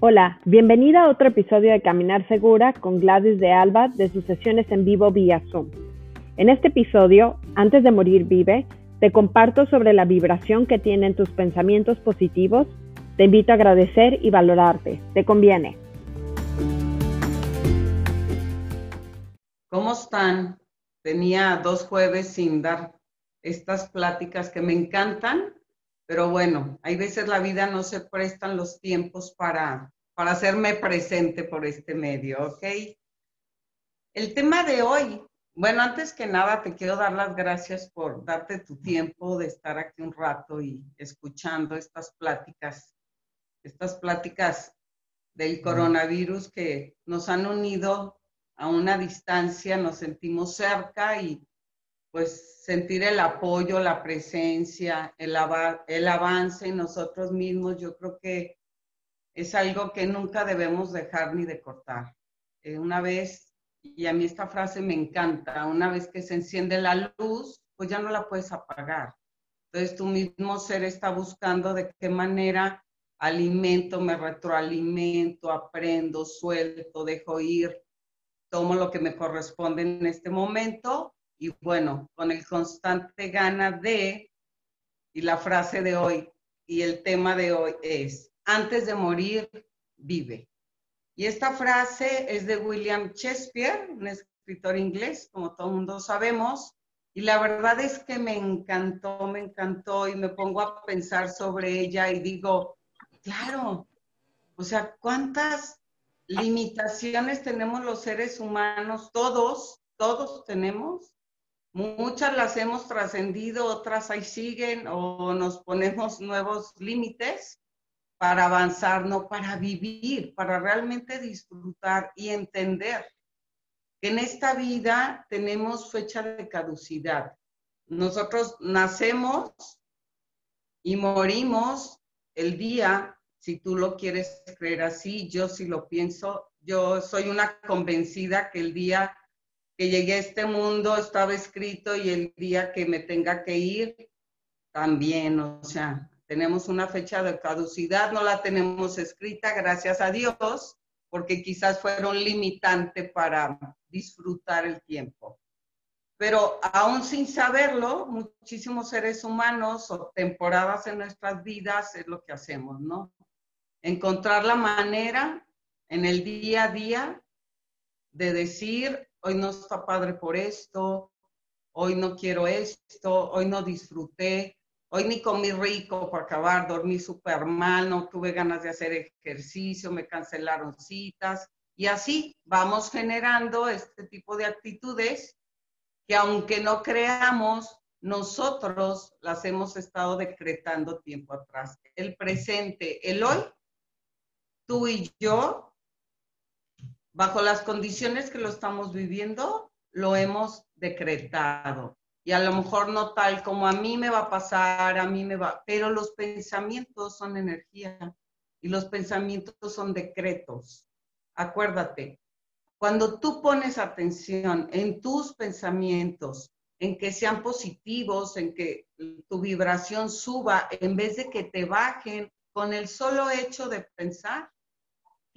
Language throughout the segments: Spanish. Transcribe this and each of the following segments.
Hola, bienvenida a otro episodio de Caminar Segura con Gladys de Alba de sus sesiones en vivo vía Zoom. En este episodio, Antes de morir vive, te comparto sobre la vibración que tienen tus pensamientos positivos. Te invito a agradecer y valorarte. Te conviene. ¿Cómo están? Tenía dos jueves sin dar estas pláticas que me encantan, pero bueno, hay veces la vida no se prestan los tiempos para, para hacerme presente por este medio, ¿ok? El tema de hoy, bueno, antes que nada te quiero dar las gracias por darte tu tiempo de estar aquí un rato y escuchando estas pláticas, estas pláticas del coronavirus que nos han unido a una distancia, nos sentimos cerca y pues sentir el apoyo, la presencia, el, el avance en nosotros mismos, yo creo que es algo que nunca debemos dejar ni de cortar. Eh, una vez, y a mí esta frase me encanta, una vez que se enciende la luz, pues ya no la puedes apagar. Entonces tu mismo ser está buscando de qué manera alimento, me retroalimento, aprendo, suelto, dejo ir, tomo lo que me corresponde en este momento y bueno, con el constante gana de, y la frase de hoy y el tema de hoy es, antes de morir, vive. Y esta frase es de William Shakespeare, un escritor inglés, como todo el mundo sabemos, y la verdad es que me encantó, me encantó y me pongo a pensar sobre ella y digo, claro, o sea, ¿cuántas limitaciones tenemos los seres humanos, todos, todos tenemos. Muchas las hemos trascendido, otras ahí siguen o nos ponemos nuevos límites para avanzar, no para vivir, para realmente disfrutar y entender que en esta vida tenemos fecha de caducidad. Nosotros nacemos y morimos el día si tú lo quieres creer así, yo sí lo pienso, yo soy una convencida que el día que llegué a este mundo estaba escrito y el día que me tenga que ir también, o sea, tenemos una fecha de caducidad, no la tenemos escrita, gracias a Dios, porque quizás fueron limitante para disfrutar el tiempo. Pero aún sin saberlo, muchísimos seres humanos o temporadas en nuestras vidas es lo que hacemos, ¿no? encontrar la manera en el día a día de decir, hoy no está padre por esto, hoy no quiero esto, hoy no disfruté, hoy ni comí rico para acabar, dormí súper mal, no tuve ganas de hacer ejercicio, me cancelaron citas y así vamos generando este tipo de actitudes que aunque no creamos, nosotros las hemos estado decretando tiempo atrás. El presente, el hoy, tú y yo, bajo las condiciones que lo estamos viviendo, lo hemos decretado. Y a lo mejor no tal como a mí me va a pasar, a mí me va, pero los pensamientos son energía y los pensamientos son decretos. Acuérdate, cuando tú pones atención en tus pensamientos, en que sean positivos, en que tu vibración suba, en vez de que te bajen con el solo hecho de pensar,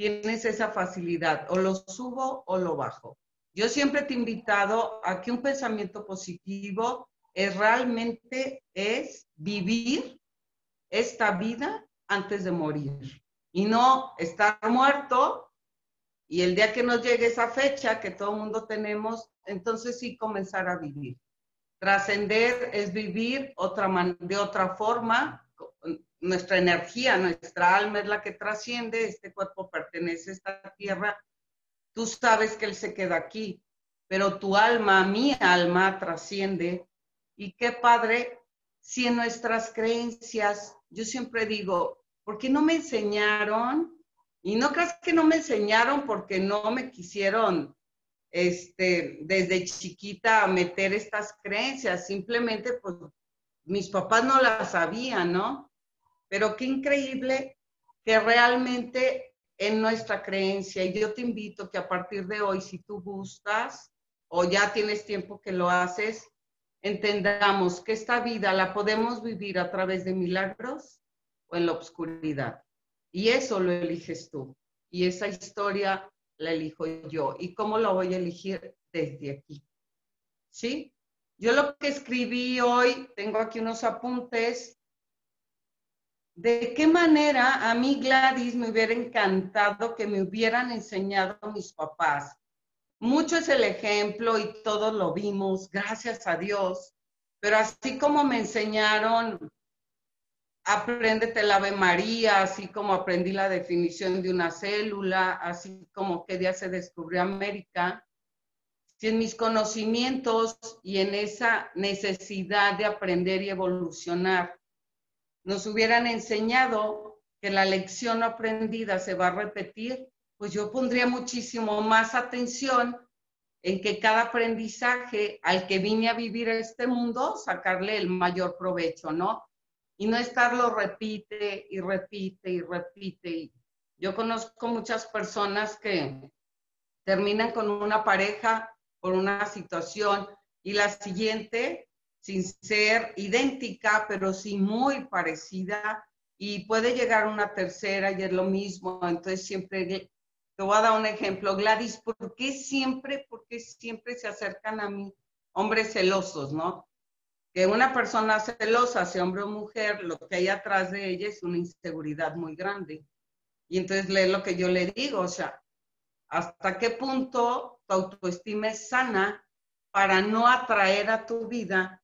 tienes esa facilidad, o lo subo o lo bajo. Yo siempre te he invitado a que un pensamiento positivo es realmente es vivir esta vida antes de morir y no estar muerto y el día que nos llegue esa fecha que todo el mundo tenemos, entonces sí comenzar a vivir. Trascender es vivir de otra forma, nuestra energía, nuestra alma es la que trasciende, este cuerpo pertenece a esta tierra, tú sabes que Él se queda aquí, pero tu alma, mi alma trasciende. Y qué padre si en nuestras creencias, yo siempre digo, ¿por qué no me enseñaron? Y no creas que no me enseñaron porque no me quisieron este, desde chiquita meter estas creencias, simplemente pues mis papás no las sabían, ¿no? Pero qué increíble que realmente en nuestra creencia, y yo te invito que a partir de hoy, si tú gustas o ya tienes tiempo que lo haces, entendamos que esta vida la podemos vivir a través de milagros o en la oscuridad. Y eso lo eliges tú. Y esa historia la elijo yo. ¿Y cómo lo voy a elegir? Desde aquí. ¿Sí? Yo lo que escribí hoy, tengo aquí unos apuntes. ¿De qué manera a mí, Gladys, me hubiera encantado que me hubieran enseñado mis papás? Mucho es el ejemplo y todos lo vimos, gracias a Dios. Pero así como me enseñaron apréndete el Ave María, así como aprendí la definición de una célula, así como qué día se descubrió América. Si en mis conocimientos y en esa necesidad de aprender y evolucionar nos hubieran enseñado que la lección aprendida se va a repetir, pues yo pondría muchísimo más atención en que cada aprendizaje al que vine a vivir este mundo, sacarle el mayor provecho, ¿no? y no estarlo repite y repite y repite. Yo conozco muchas personas que terminan con una pareja por una situación y la siguiente, sin ser idéntica, pero sí muy parecida, y puede llegar una tercera y es lo mismo. Entonces siempre, te voy a dar un ejemplo, Gladys, ¿por qué siempre, por qué siempre se acercan a mí hombres celosos, no? que una persona celosa, sea hombre o mujer, lo que hay atrás de ella es una inseguridad muy grande. Y entonces lee lo que yo le digo, o sea, ¿hasta qué punto tu autoestima es sana para no atraer a tu vida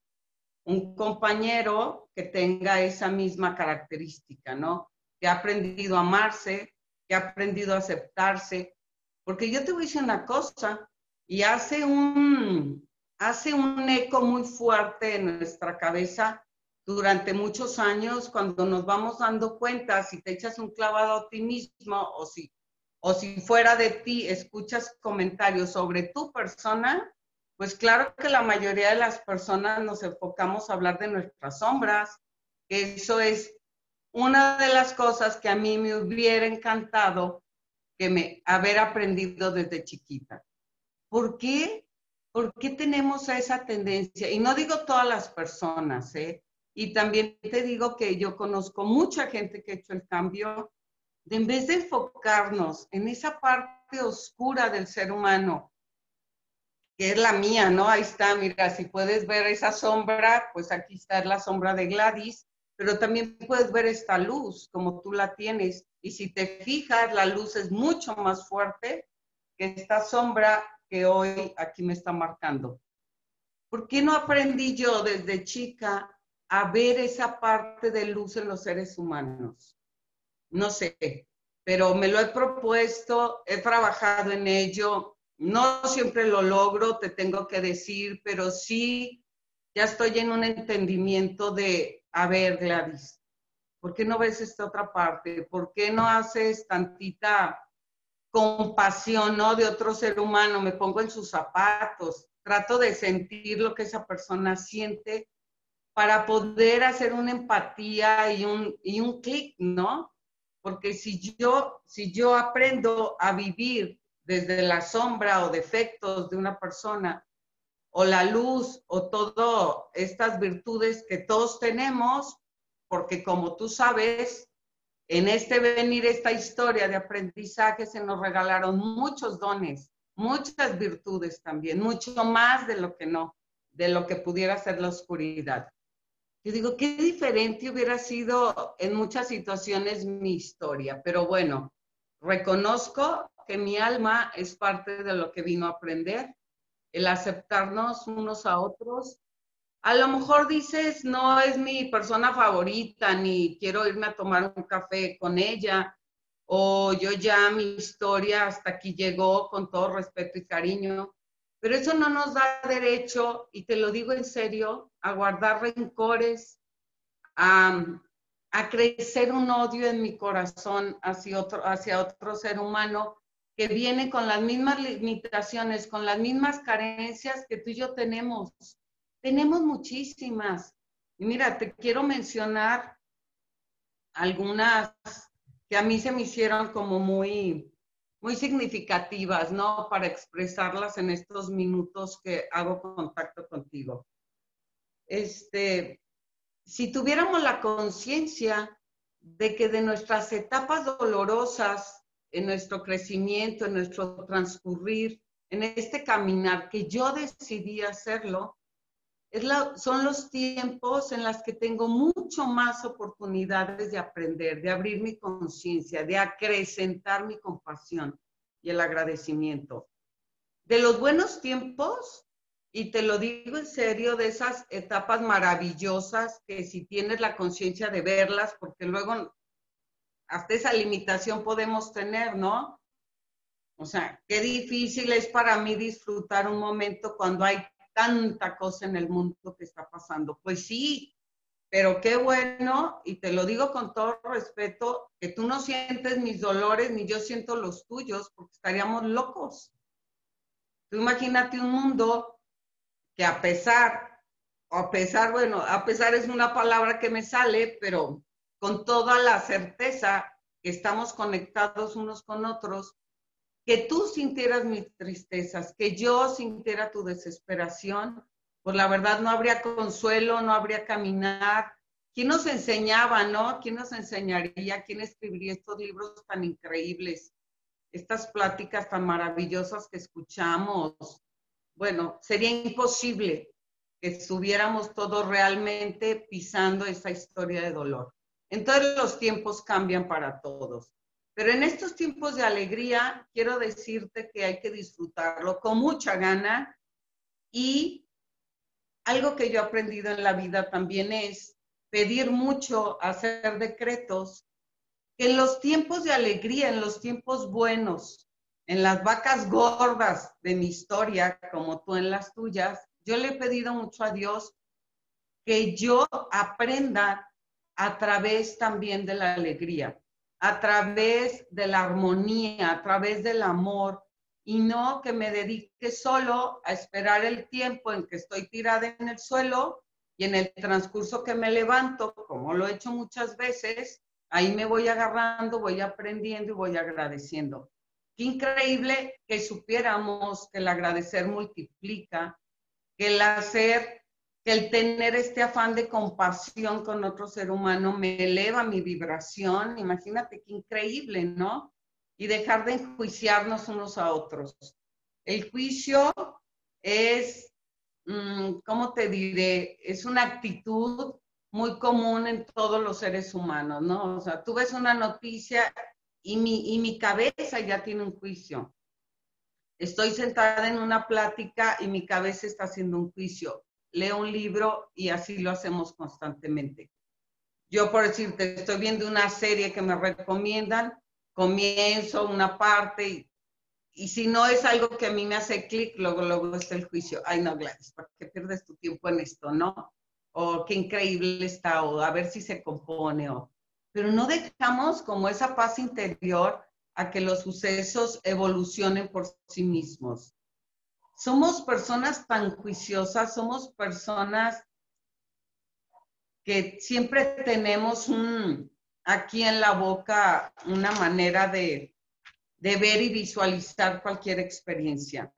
un compañero que tenga esa misma característica, ¿no? Que ha aprendido a amarse, que ha aprendido a aceptarse. Porque yo te voy a decir una cosa, y hace un, hace un eco muy fuerte en nuestra cabeza durante muchos años cuando nos vamos dando cuenta si te echas un clavado a ti mismo o si, o si fuera de ti escuchas comentarios sobre tu persona, pues claro que la mayoría de las personas nos enfocamos a hablar de nuestras sombras, eso es una de las cosas que a mí me hubiera encantado que me haber aprendido desde chiquita. ¿Por qué? ¿Por qué tenemos esa tendencia? Y no digo todas las personas, ¿eh? Y también te digo que yo conozco mucha gente que ha hecho el cambio, de en vez de enfocarnos en esa parte oscura del ser humano, que es la mía, ¿no? Ahí está, mira, si puedes ver esa sombra, pues aquí está la sombra de Gladys, pero también puedes ver esta luz como tú la tienes. Y si te fijas, la luz es mucho más fuerte que esta sombra que hoy aquí me está marcando. ¿Por qué no aprendí yo desde chica a ver esa parte de luz en los seres humanos? No sé, pero me lo he propuesto, he trabajado en ello, no siempre lo logro, te tengo que decir, pero sí, ya estoy en un entendimiento de, a ver, Gladys, ¿por qué no ves esta otra parte? ¿Por qué no haces tantita compasión, ¿no? De otro ser humano, me pongo en sus zapatos, trato de sentir lo que esa persona siente para poder hacer una empatía y un, y un clic, ¿no? Porque si yo, si yo aprendo a vivir desde la sombra o defectos de una persona, o la luz, o todas estas virtudes que todos tenemos, porque como tú sabes, en este venir, esta historia de aprendizaje, se nos regalaron muchos dones, muchas virtudes también, mucho más de lo que no, de lo que pudiera ser la oscuridad. Yo digo, qué diferente hubiera sido en muchas situaciones mi historia, pero bueno, reconozco que mi alma es parte de lo que vino a aprender, el aceptarnos unos a otros, a lo mejor dices, no es mi persona favorita, ni quiero irme a tomar un café con ella, o yo ya mi historia hasta aquí llegó con todo respeto y cariño, pero eso no nos da derecho, y te lo digo en serio, a guardar rencores, a, crecer un odio en mi corazón hacia otro, hacia otro ser humano que viene con las mismas limitaciones, con las mismas carencias que tú y yo tenemos. Tenemos muchísimas. Y mira, te quiero mencionar algunas que a mí se me hicieron como muy, muy significativas, ¿no? Para expresarlas en estos minutos que hago contacto contigo. Este, si tuviéramos la conciencia de que de nuestras etapas dolorosas en nuestro crecimiento, en nuestro transcurrir, en este caminar, que yo decidí hacerlo, es son los tiempos en los que tengo mucho más oportunidades de aprender, de abrir mi conciencia, de acrecentar mi compasión y el agradecimiento. De los buenos tiempos, y te lo digo en serio, de esas etapas maravillosas que si tienes la conciencia de verlas, porque luego hasta esa limitación podemos tener, ¿no? O sea, qué difícil es para mí disfrutar un momento cuando hay tanta cosa en el mundo que está pasando. Pues sí, pero qué bueno, y te lo digo con todo respeto, que tú no sientes mis dolores ni yo siento los tuyos, porque estaríamos locos. Tú imagínate un mundo que a pesar, a pesar, bueno, a pesar es una palabra que me sale, pero con toda la certeza que estamos conectados unos con otros, que tú sintieras mis tristezas, que yo sintiera tu desesperación, pues la verdad no habría consuelo, no habría caminar. ¿Quién nos enseñaba, no? ¿Quién nos enseñaría? ¿Quién escribiría estos libros tan increíbles? Estas pláticas tan maravillosas que escuchamos. Bueno, sería imposible que estuviéramos todos realmente pisando esa historia de dolor. Entonces los tiempos cambian para todos. Pero en estos tiempos de alegría, quiero decirte que hay que disfrutarlo con mucha gana y algo que yo he aprendido en la vida también es pedir mucho, hacer decretos, en los tiempos de alegría, en los tiempos buenos, en las vacas gordas de mi historia, como tú en las tuyas, yo le he pedido mucho a Dios que yo aprenda a través también de la alegría a través de la armonía, a través del amor, y no que me dedique solo a esperar el tiempo en que estoy tirada en el suelo y en el transcurso que me levanto, como lo he hecho muchas veces, ahí me voy agarrando, voy aprendiendo y voy agradeciendo. Qué increíble que supiéramos que el agradecer multiplica, que el hacer el tener este afán de compasión con otro ser humano me eleva mi vibración. Imagínate qué increíble, ¿no? Y dejar de enjuiciarnos unos a otros. El juicio es, mm, ¿cómo te diré? Es una actitud muy común en todos los seres humanos, ¿no? O sea, tú ves una noticia y mi, y mi cabeza ya tiene un juicio. Estoy sentada en una plática y mi cabeza está haciendo un juicio leo un libro y así lo hacemos constantemente. Yo, por decirte, estoy viendo una serie que me recomiendan, comienzo una parte y, y si no es algo que a mí me hace clic, luego, luego está el juicio. Ay, no, Gladys, ¿para qué pierdes tu tiempo en esto, no? O qué increíble está, o a ver si se compone, o... Pero no dejamos como esa paz interior a que los sucesos evolucionen por sí mismos somos personas tan juiciosas, somos personas que siempre tenemos un, aquí en la boca una manera de, ver y visualizar cualquier experiencia.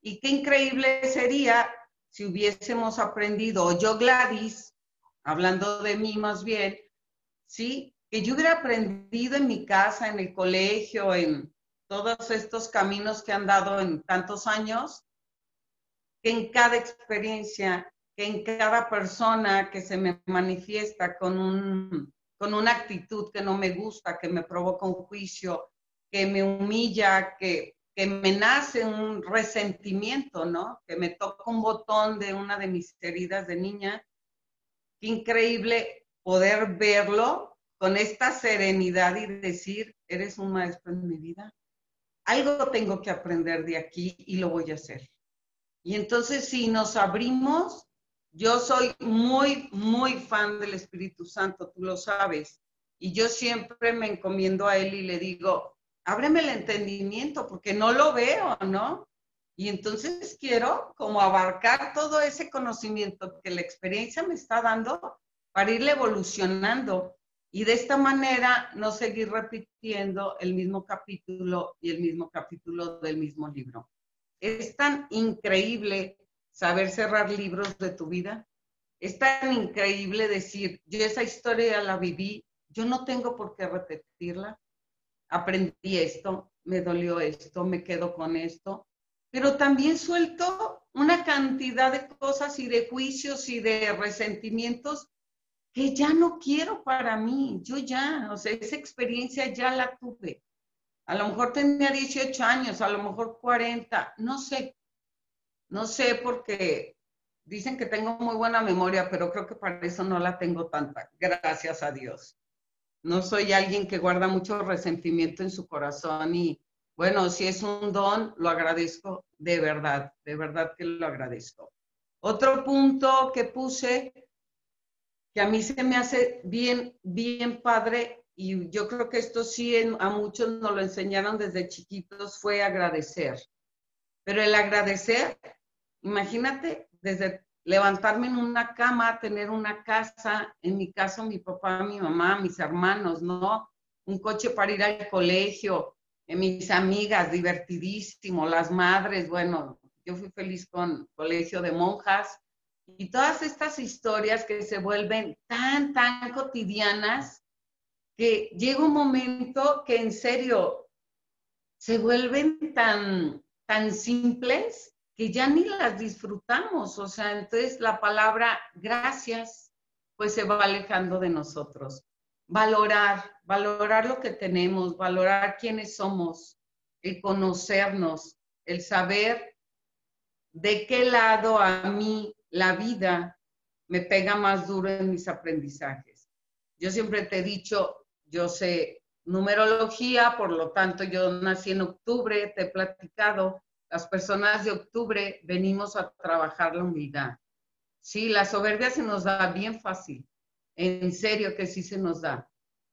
Y qué increíble sería si hubiésemos aprendido, yo Gladys, hablando de mí más bien, ¿sí? Que yo hubiera aprendido en mi casa, en el colegio, en todos estos caminos que han dado en tantos años, que en cada experiencia, que en cada persona que se me manifiesta con, un, con una actitud que no me gusta, que me provoca un juicio, que me humilla, que, que me nace un resentimiento, ¿no? Que me toca un botón de una de mis heridas de niña. Qué increíble poder verlo con esta serenidad y decir, eres un maestro en mi vida. Algo tengo que aprender de aquí y lo voy a hacer. Y entonces si nos abrimos, yo soy muy, muy fan del Espíritu Santo, tú lo sabes. Y yo siempre me encomiendo a Él y le digo, ábreme el entendimiento porque no lo veo, ¿no? Y entonces quiero como abarcar todo ese conocimiento que la experiencia me está dando para irle evolucionando y de esta manera no seguir repitiendo el mismo capítulo y el mismo capítulo del mismo libro. Es tan increíble saber cerrar libros de tu vida. Es tan increíble decir, yo esa historia la viví, yo no tengo por qué repetirla. Aprendí esto, me dolió esto, me quedo con esto, pero también suelto una cantidad de cosas y de juicios y de resentimientos que ya no quiero para mí. Yo ya, o sea, esa experiencia ya la tuve. A lo mejor tenía 18 años, a lo mejor 40, no sé. No sé porque dicen que tengo muy buena memoria, pero creo que para eso no la tengo tanta, gracias a Dios. No soy alguien que guarda mucho resentimiento en su corazón y bueno, si es un don, lo agradezco de verdad, de verdad que lo agradezco. Otro punto que puse que a mí se me hace bien, bien padre y yo creo que esto sí a muchos nos lo enseñaron desde chiquitos fue agradecer. Pero el agradecer, imagínate, desde levantarme en una cama, tener una casa, en mi caso mi papá, mi mamá, mis hermanos, ¿no? Un coche para ir al colegio, eh, mis amigas, divertidísimo, las madres, bueno, yo fui feliz con colegio de monjas y todas estas historias que se vuelven tan, tan cotidianas que llega un momento que en serio se vuelven tan, tan simples que ya ni las disfrutamos. O sea, entonces la palabra gracias pues se va alejando de nosotros. Valorar, valorar lo que tenemos, valorar quiénes somos, el conocernos, el saber de qué lado a mí la vida me pega más duro en mis aprendizajes. Yo siempre te he dicho, yo sé numerología, por lo tanto yo nací en octubre, te he platicado, las personas de octubre venimos a trabajar la humildad. Sí, la soberbia se nos da bien fácil. En serio que sí se nos da.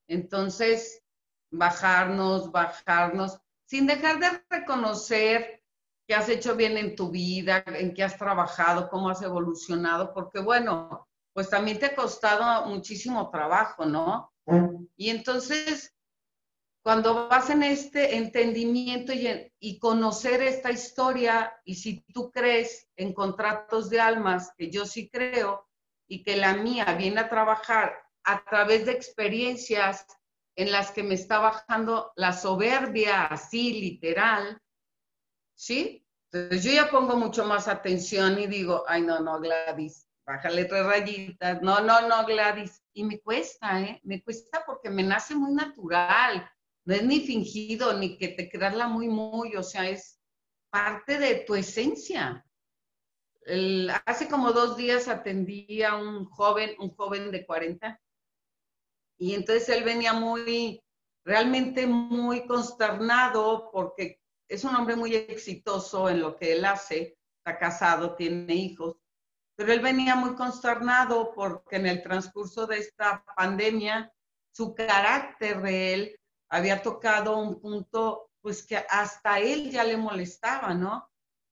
Entonces, bajarnos, bajarnos, sin dejar de reconocer que has hecho bien en tu vida, en qué has trabajado, cómo has evolucionado, porque bueno, pues también te ha costado muchísimo trabajo, ¿no? Y entonces, cuando vas en este entendimiento y, conocer esta historia, y si tú crees en contratos de almas, que yo sí creo, y que la mía viene a trabajar a través de experiencias en las que me está bajando la soberbia así literal, ¿sí? Entonces yo ya pongo mucho más atención y digo, ay, no, no, Gladys, bájale tres rayitas, no, no, no, Gladys. Y me cuesta, ¿eh? Me cuesta porque me nace muy natural no es ni fingido, ni que te la muy, muy, o sea, es parte de tu esencia. hace como dos días atendí a un joven, un joven de 40, y entonces él venía muy, realmente muy consternado porque es un hombre muy exitoso en lo que él hace, está casado, tiene hijos, pero él venía muy consternado porque en el transcurso de esta pandemia, su carácter de él había tocado un punto pues que hasta él ya le molestaba, ¿no?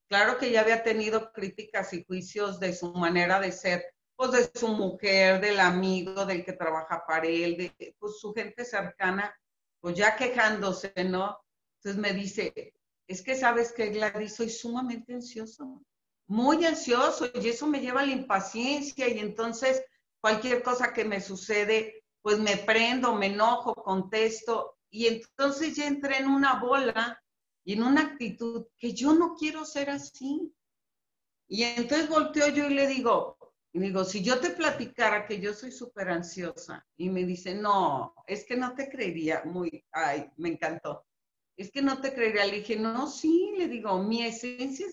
Claro que ya había tenido críticas y juicios de su manera de ser, pues de su mujer, del amigo, del que trabaja para él, de pues, su gente cercana, pues ya quejándose, ¿no? Entonces me dice, es que sabes que Gladys, soy sumamente ansioso, muy ansioso, y eso me lleva a la impaciencia, y entonces cualquier cosa que me sucede, pues me prendo, me enojo, contesto, y entonces ya entré en una bola y en una actitud que yo no quiero ser así. Y entonces volteo yo y le digo, y digo, si yo te platicara que yo soy súper ansiosa y me dice, no, es que no te creería, muy, ay, me encantó. Es que no te creería. Le dije, no, sí, le digo, mi esencia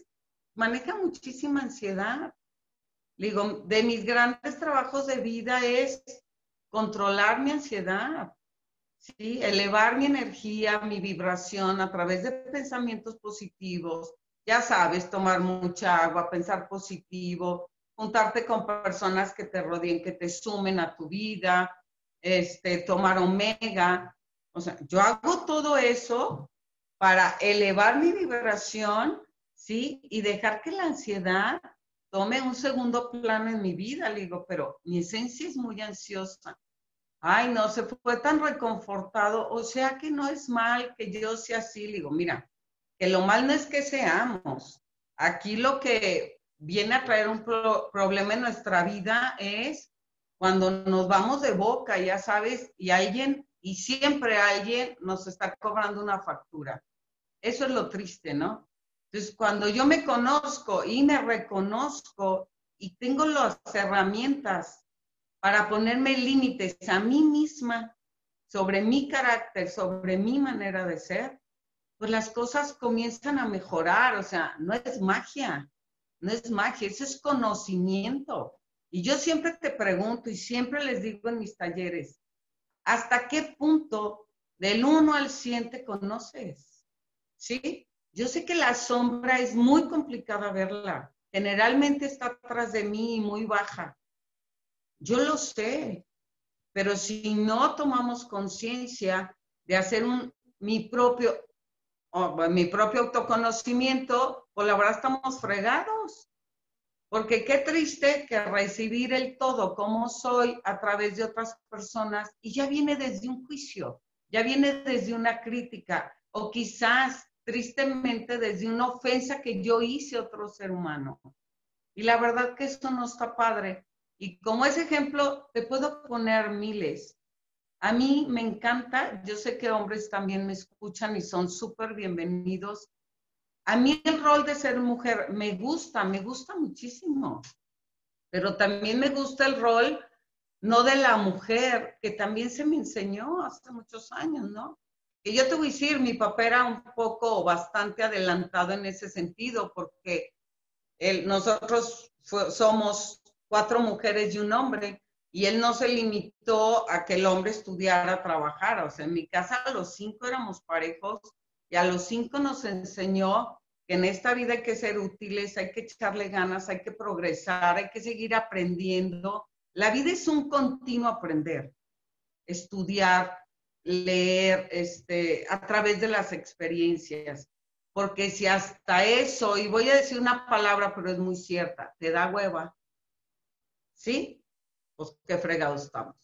maneja muchísima ansiedad. Le digo, de mis grandes trabajos de vida es controlar mi ansiedad. ¿sí? Elevar mi energía, mi vibración a través de pensamientos positivos. Ya sabes, tomar mucha agua, pensar positivo, juntarte con personas que te rodeen, que te sumen a tu vida, este, tomar omega. O sea, yo hago todo eso para elevar mi vibración, ¿sí? Y dejar que la ansiedad tome un segundo plano en mi vida. Le digo, pero mi esencia es muy ansiosa ay, no, se fue tan reconfortado, o sea que no es mal que yo sea así, le digo, mira, que lo mal no es que seamos, aquí lo que viene a traer un problema en nuestra vida es cuando nos vamos de boca, ya sabes, y alguien, y siempre alguien nos está cobrando una factura. Eso es lo triste, ¿no? Entonces, cuando yo me conozco y me reconozco y tengo las herramientas para ponerme límites a mí misma sobre mi carácter, sobre mi manera de ser, pues las cosas comienzan a mejorar. O sea, no es magia, no es magia, eso es conocimiento. Y yo siempre te pregunto y siempre les digo en mis talleres, ¿hasta qué punto del 1 al 100 te conoces? ¿Sí? Yo sé que la sombra es muy complicada verla. Generalmente está atrás de mí y muy baja. Yo lo sé, pero si no tomamos conciencia de hacer un, mi propio, mi propio autoconocimiento, pues la verdad estamos fregados. Porque qué triste que recibir el todo como soy a través de otras personas y ya viene desde un juicio, ya viene desde una crítica o quizás tristemente desde una ofensa que yo hice a otro ser humano. Y la verdad que esto no está padre. Y como ese ejemplo, te puedo poner miles. A mí me encanta, yo sé que hombres también me escuchan y son súper bienvenidos a mí el rol de ser mujer me gusta, me gusta muchísimo, pero también me gusta el rol no de la mujer, que también se me enseñó hace muchos años, ¿no? Que yo te voy a decir, mi papá era un poco bastante adelantado en ese sentido, porque nosotros somos cuatro mujeres y un hombre, y él no se limitó a que el hombre estudiara, trabajara. O sea, en mi casa los cinco éramos parejos y a los cinco nos enseñó que en esta vida hay que ser útiles, hay que echarle ganas, hay que progresar, hay que seguir aprendiendo. La vida es un continuo aprender, estudiar, leer este, a través de las experiencias. Porque si hasta eso, y voy a decir una palabra, pero es muy cierta, te da hueva, ¿sí? Pues qué fregados estamos.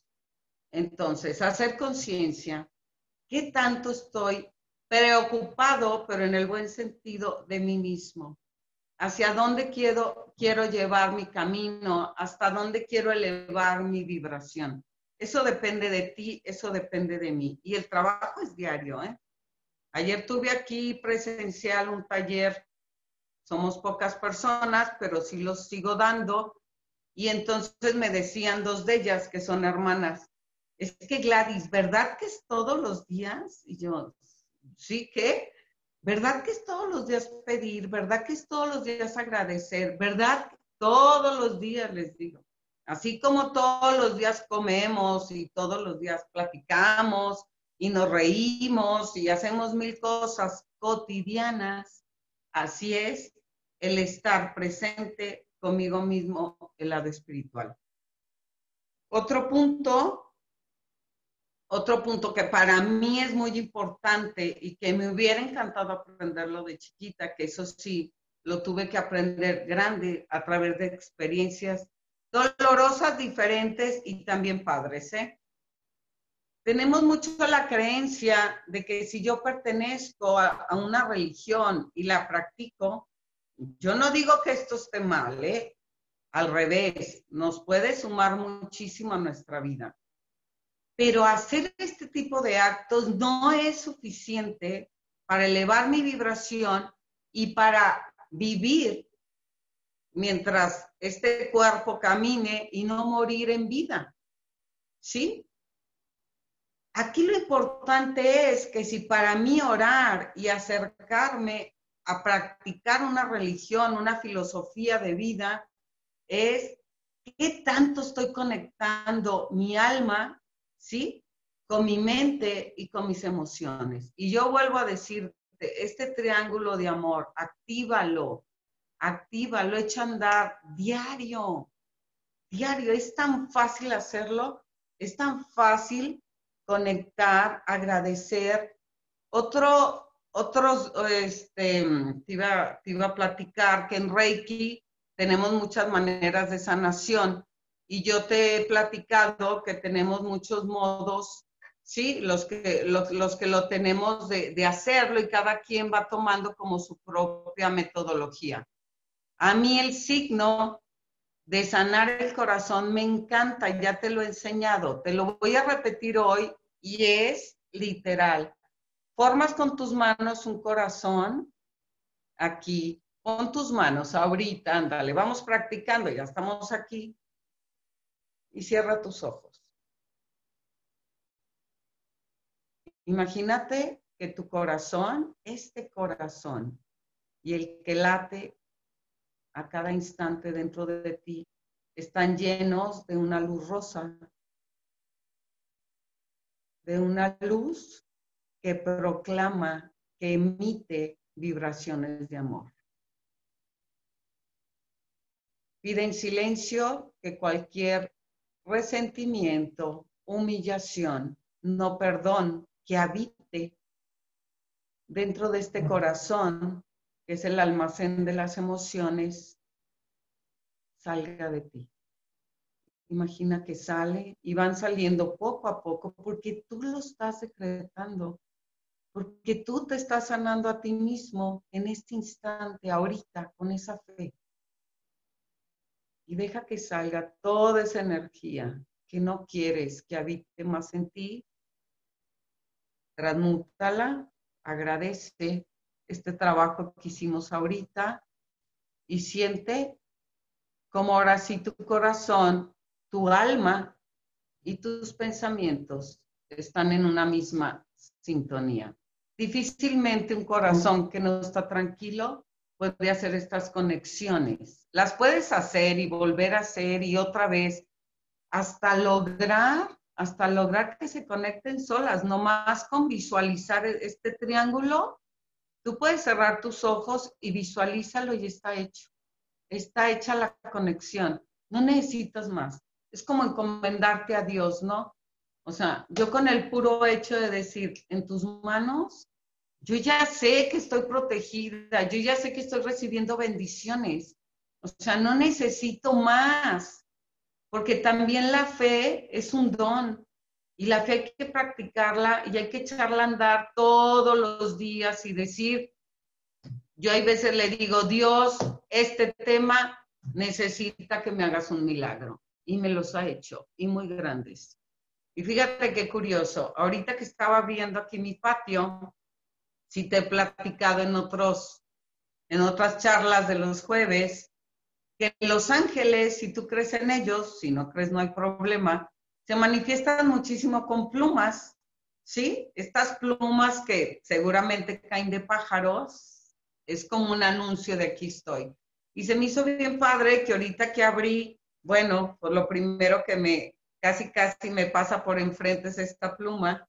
Entonces, hacer conciencia, ¿qué tanto estoy preocupado, pero en el buen sentido de mí mismo. Hacia dónde quiero, quiero llevar mi camino, hasta dónde quiero elevar mi vibración. Eso depende de ti, eso depende de mí. Y el trabajo es diario. ¿eh? Ayer tuve aquí presencial un taller, somos pocas personas, pero sí los sigo dando. Y entonces me decían dos de ellas, que son hermanas, es que Gladys, ¿verdad que es todos los días? Y yo, ¿sí que? ¿Verdad que es todos los días pedir? ¿Verdad que es todos los días agradecer? ¿Verdad? Todos los días les digo. Así como todos los días comemos y todos los días platicamos y nos reímos y hacemos mil cosas cotidianas, así es el estar presente conmigo mismo el lado espiritual. Otro punto otro punto que para mí es muy importante y que me hubiera encantado aprenderlo de chiquita, que eso sí, lo tuve que aprender grande a través de experiencias dolorosas, diferentes y también padres. ¿eh? Tenemos mucho la creencia de que si yo pertenezco a, una religión y la practico, yo no digo que esto esté mal, ¿eh? al revés, nos puede sumar muchísimo a nuestra vida pero hacer este tipo de actos no es suficiente para elevar mi vibración y para vivir mientras este cuerpo camine y no morir en vida. ¿Sí? Aquí lo importante es que si para mí orar y acercarme a practicar una religión, una filosofía de vida, es qué tanto estoy conectando mi alma ¿sí? Con mi mente y con mis emociones. Y yo vuelvo a decirte, este triángulo de amor, actívalo, actívalo, echa a andar diario, diario. Es tan fácil hacerlo, es tan fácil conectar, agradecer. Otro, otros, este, te iba, te iba a platicar que en Reiki tenemos muchas maneras de sanación y yo te he platicado que tenemos muchos modos, ¿sí? Los que, los, que lo tenemos de, de, hacerlo y cada quien va tomando como su propia metodología. A mí el signo de sanar el corazón me encanta, ya te lo he enseñado, te lo voy a repetir hoy y es literal. Formas con tus manos un corazón aquí, con tus manos ahorita, ándale, vamos practicando, ya estamos aquí. Y cierra tus ojos. Imagínate que tu corazón, este corazón, y el que late a cada instante dentro de ti están llenos de una luz rosa, de una luz que proclama, que emite vibraciones de amor. Pide en silencio que cualquier resentimiento, humillación, no perdón que habite dentro de este corazón que es el almacén de las emociones, salga de ti. Imagina que sale y van saliendo poco a poco porque tú lo estás secretando, porque tú te estás sanando a ti mismo en este instante, ahorita, con esa fe. Y deja que salga toda esa energía que no quieres que habite más en ti. Transmútala, agradece este trabajo que hicimos ahorita y siente como ahora sí tu corazón, tu alma y tus pensamientos están en una misma sintonía. Difícilmente un corazón que no está tranquilo puede hacer estas conexiones. Las puedes hacer y volver a hacer y otra vez hasta lograr, hasta lograr que se conecten solas, no más con visualizar este triángulo Tú puedes cerrar tus ojos y visualízalo y está hecho. Está hecha la conexión. No necesitas más. Es como encomendarte a Dios, ¿no? O sea, yo con el puro hecho de decir, en tus manos, yo ya sé que estoy protegida, yo ya sé que estoy recibiendo bendiciones. O sea, no necesito más, porque también la fe es un don. Y la fe hay que practicarla y hay que echarla a andar todos los días y decir, yo hay veces le digo, Dios, este tema necesita que me hagas un milagro. Y me los ha hecho, y muy grandes. Y fíjate qué curioso, ahorita que estaba viendo aquí mi patio, si te he platicado en otros, en otras charlas de los jueves, que los ángeles, si tú crees en ellos, si no crees no hay problema, se manifiestan muchísimo con plumas, ¿sí? Estas plumas que seguramente caen de pájaros, es como un anuncio de aquí estoy. Y se me hizo bien padre que ahorita que abrí, bueno, pues lo primero que me, casi casi me pasa por enfrente es esta pluma.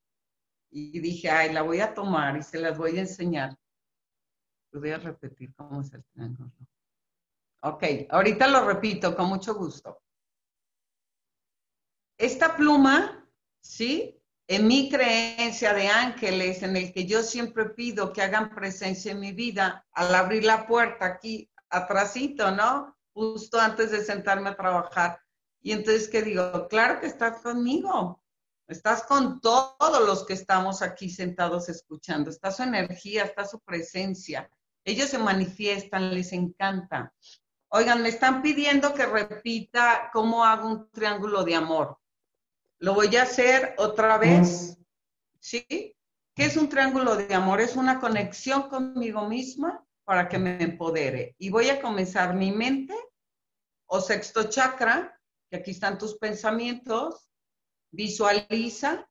Y dije, ay, la voy a tomar y se las voy a enseñar. Voy a repetir cómo es el triángulo. Ok, ahorita lo repito con mucho gusto esta pluma, ¿sí? En mi creencia de ángeles, en el que yo siempre pido que hagan presencia en mi vida, al abrir la puerta aquí, atrásito, ¿no? Justo antes de sentarme a trabajar. Y entonces, ¿qué digo? Claro que estás conmigo. Estás con todos los que estamos aquí sentados escuchando. Está su energía, está su presencia. Ellos se manifiestan, les encanta. Oigan, me están pidiendo que repita cómo hago un triángulo de amor. Lo voy a hacer otra vez. ¿Sí? ¿Qué es un triángulo de amor? Es una conexión conmigo misma para que me empodere. Y voy a comenzar mi mente o sexto chakra, que aquí están tus pensamientos. Visualiza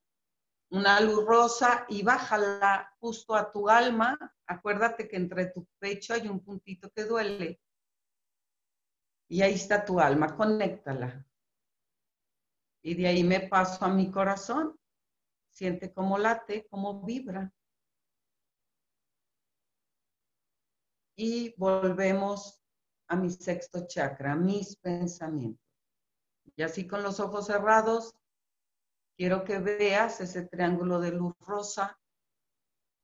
una luz rosa y bájala justo a tu alma. Acuérdate que entre tu pecho hay un puntito que duele. Y ahí está tu alma, conéctala. Y de ahí me paso a mi corazón. Siente cómo late, cómo vibra. Y volvemos a mi sexto chakra, mis pensamientos. Y así con los ojos cerrados, quiero que veas ese triángulo de luz rosa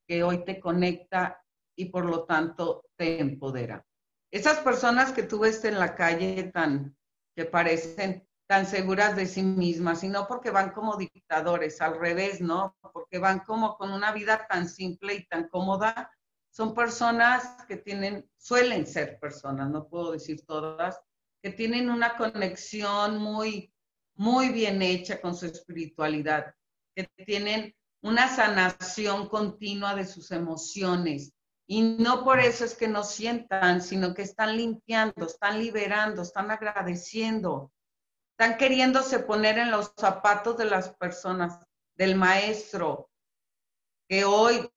que hoy te conecta y por lo tanto te empodera. Esas personas que tú ves en la calle tan que parecen tan seguras de sí mismas, sino porque van como dictadores, al revés, ¿no? Porque van como con una vida tan simple y tan cómoda. Son personas que tienen, suelen ser personas, no puedo decir todas, que tienen una conexión muy, muy bien hecha con su espiritualidad, que tienen una sanación continua de sus emociones. Y no por eso es que no sientan, sino que están limpiando, están liberando, están agradeciendo, están queriéndose poner en los zapatos de las personas, del maestro, que hoy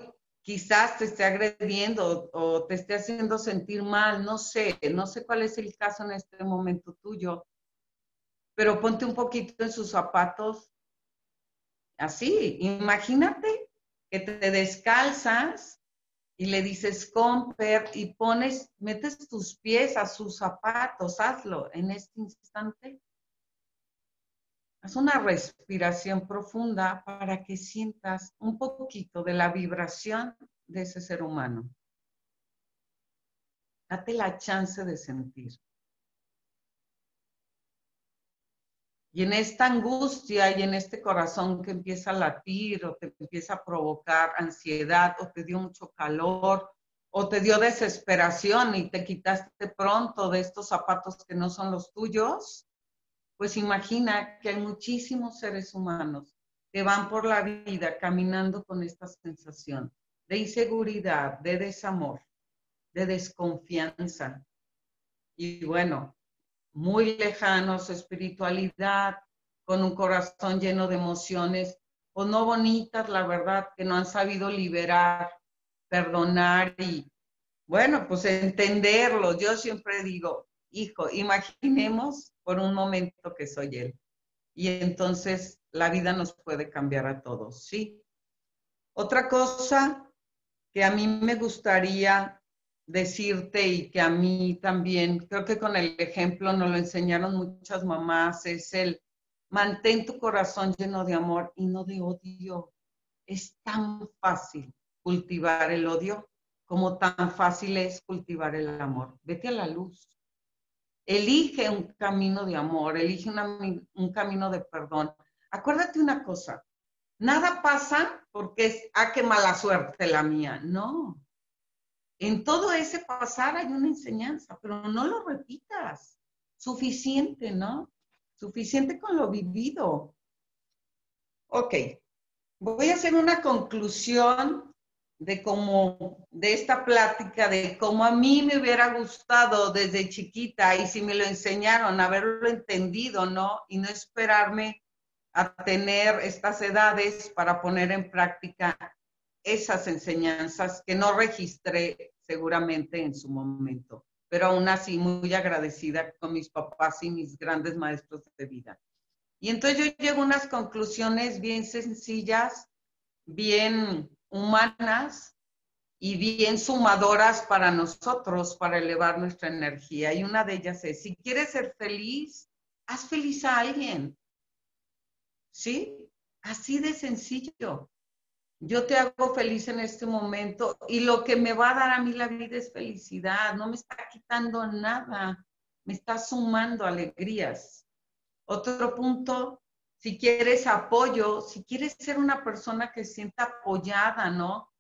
quizás te esté agrediendo o te esté haciendo sentir mal, no sé, no sé cuál es el caso en este momento tuyo, pero ponte un poquito en sus zapatos Así, imagínate que te descalzas y le dices comper y pones, metes tus pies a sus zapatos, hazlo en este instante. Haz una respiración profunda para que sientas un poquito de la vibración de ese ser humano. Date la chance de sentir. Y en esta angustia y en este corazón que empieza a latir o te empieza a provocar ansiedad o te dio mucho calor o te dio desesperación y te quitaste pronto de estos zapatos que no son los tuyos, pues imagina que hay muchísimos seres humanos que van por la vida caminando con esta sensación de inseguridad, de desamor, de desconfianza. Y bueno, muy lejanos, espiritualidad, con un corazón lleno de emociones, o no bonitas, la verdad, que no han sabido liberar, perdonar y, bueno, pues entenderlo. Yo siempre digo, hijo, imaginemos por un momento que soy él. Y entonces la vida nos puede cambiar a todos, ¿sí? Otra cosa que a mí me gustaría decirte y que a mí también, creo que con el ejemplo nos lo enseñaron muchas mamás, es el mantén tu corazón lleno de amor y no de odio. Es tan fácil cultivar el odio como tan fácil es cultivar el amor. Vete a la luz. Elige un camino de amor, elige un camino de perdón. Acuérdate una cosa, nada pasa porque es, ah, qué mala suerte la mía. No, en todo ese pasar hay una enseñanza, pero no lo repitas. Suficiente, ¿no? Suficiente con lo vivido. Ok, voy a hacer una conclusión de cómo, de esta plática, de cómo a mí me hubiera gustado desde chiquita y si me lo enseñaron, haberlo entendido, ¿no? Y no esperarme a tener estas edades para poner en práctica esas enseñanzas que no registré seguramente en su momento, pero aún así muy agradecida con mis papás y mis grandes maestros de vida. Y entonces yo llego a unas conclusiones bien sencillas, bien humanas y bien sumadoras para nosotros, para elevar nuestra energía. Y una de ellas es, si quieres ser feliz, haz feliz a alguien. ¿Sí? Así de sencillo yo te hago feliz en este momento y lo que me va a dar a mí la vida es felicidad, no me está quitando nada, me está sumando alegrías. Otro punto, si quieres apoyo, si quieres ser una persona que sienta apoyada, ¿no?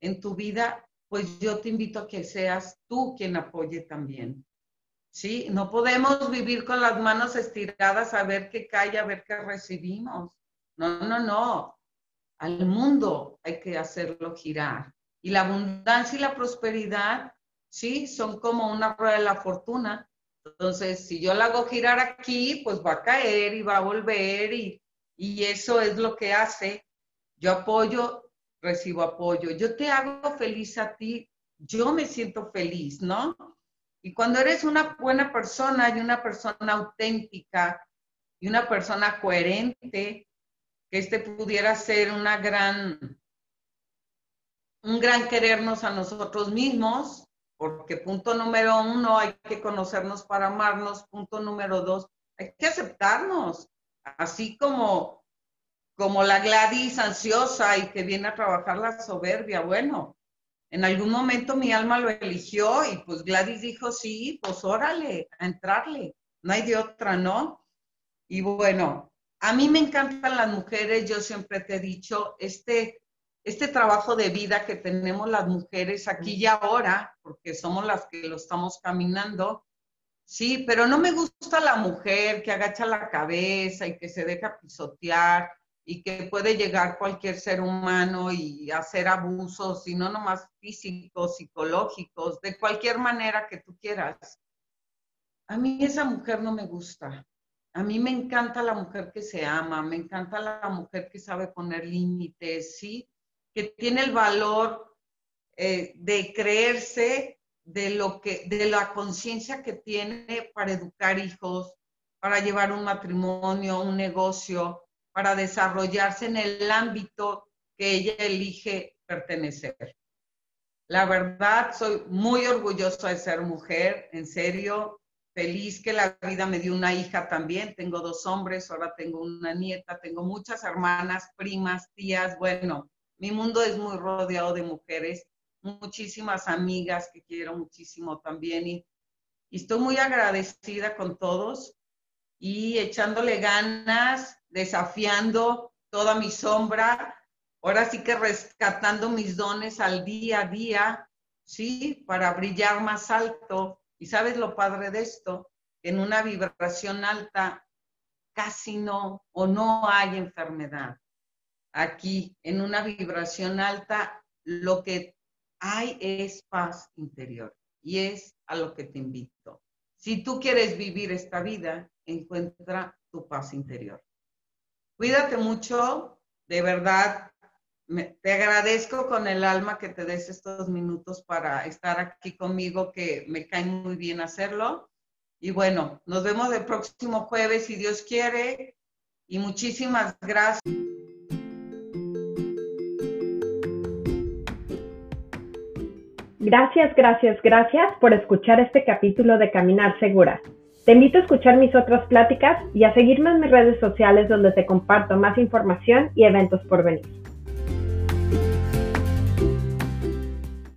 En tu vida, pues yo te invito a que seas tú quien apoye también. ¿Sí? No podemos vivir con las manos estiradas a ver qué cae, a ver qué recibimos. No, no, no al mundo hay que hacerlo girar. Y la abundancia y la prosperidad, sí, son como una rueda de la fortuna. Entonces, si yo la hago girar aquí, pues va a caer y va a volver y, y eso es lo que hace. Yo apoyo, recibo apoyo. Yo te hago feliz a ti, yo me siento feliz, ¿no? Y cuando eres una buena persona y una persona auténtica y una persona coherente, que este pudiera ser una gran, un gran querernos a nosotros mismos, porque punto número uno, hay que conocernos para amarnos, punto número dos, hay que aceptarnos, así como, como la Gladys ansiosa y que viene a trabajar la soberbia, bueno, en algún momento mi alma lo eligió y pues Gladys dijo, sí, pues órale, a entrarle, no hay de otra, ¿no? Y bueno, a mí me encantan las mujeres, yo siempre te he dicho, este, este trabajo de vida que tenemos las mujeres aquí y ahora, porque somos las que lo estamos caminando, Sí, pero no me gusta la mujer que agacha la cabeza y que se deja pisotear y que puede llegar cualquier ser humano y hacer abusos, y no nomás físicos, psicológicos, de cualquier manera que tú quieras. A mí esa mujer no me gusta. A mí me encanta la mujer que se ama, me encanta la mujer que sabe poner límites, ¿sí? Que tiene el valor eh, de creerse de lo que, de la conciencia que tiene para educar hijos, para llevar un matrimonio, un negocio, para desarrollarse en el ámbito que ella elige pertenecer. La verdad, soy muy orgullosa de ser mujer, en serio, feliz que la vida me dio una hija también, tengo dos hombres, ahora tengo una nieta, tengo muchas hermanas, primas, tías, bueno, mi mundo es muy rodeado de mujeres, muchísimas amigas que quiero muchísimo también y, estoy muy agradecida con todos y echándole ganas, desafiando toda mi sombra, ahora sí que rescatando mis dones al día a día, ¿sí? Para brillar más alto. Y sabes lo padre de esto, en una vibración alta casi no o no hay enfermedad. Aquí, en una vibración alta, lo que hay es paz interior y es a lo que te invito. Si tú quieres vivir esta vida, encuentra tu paz interior. Cuídate mucho, de verdad, te agradezco con el alma que te des estos minutos para estar aquí conmigo, que me cae muy bien hacerlo. Y bueno, nos vemos el próximo jueves, si Dios quiere. Y muchísimas gracias. Gracias, gracias, gracias por escuchar este capítulo de Caminar Segura. Te invito a escuchar mis otras pláticas y a seguirme en mis redes sociales donde te comparto más información y eventos por venir.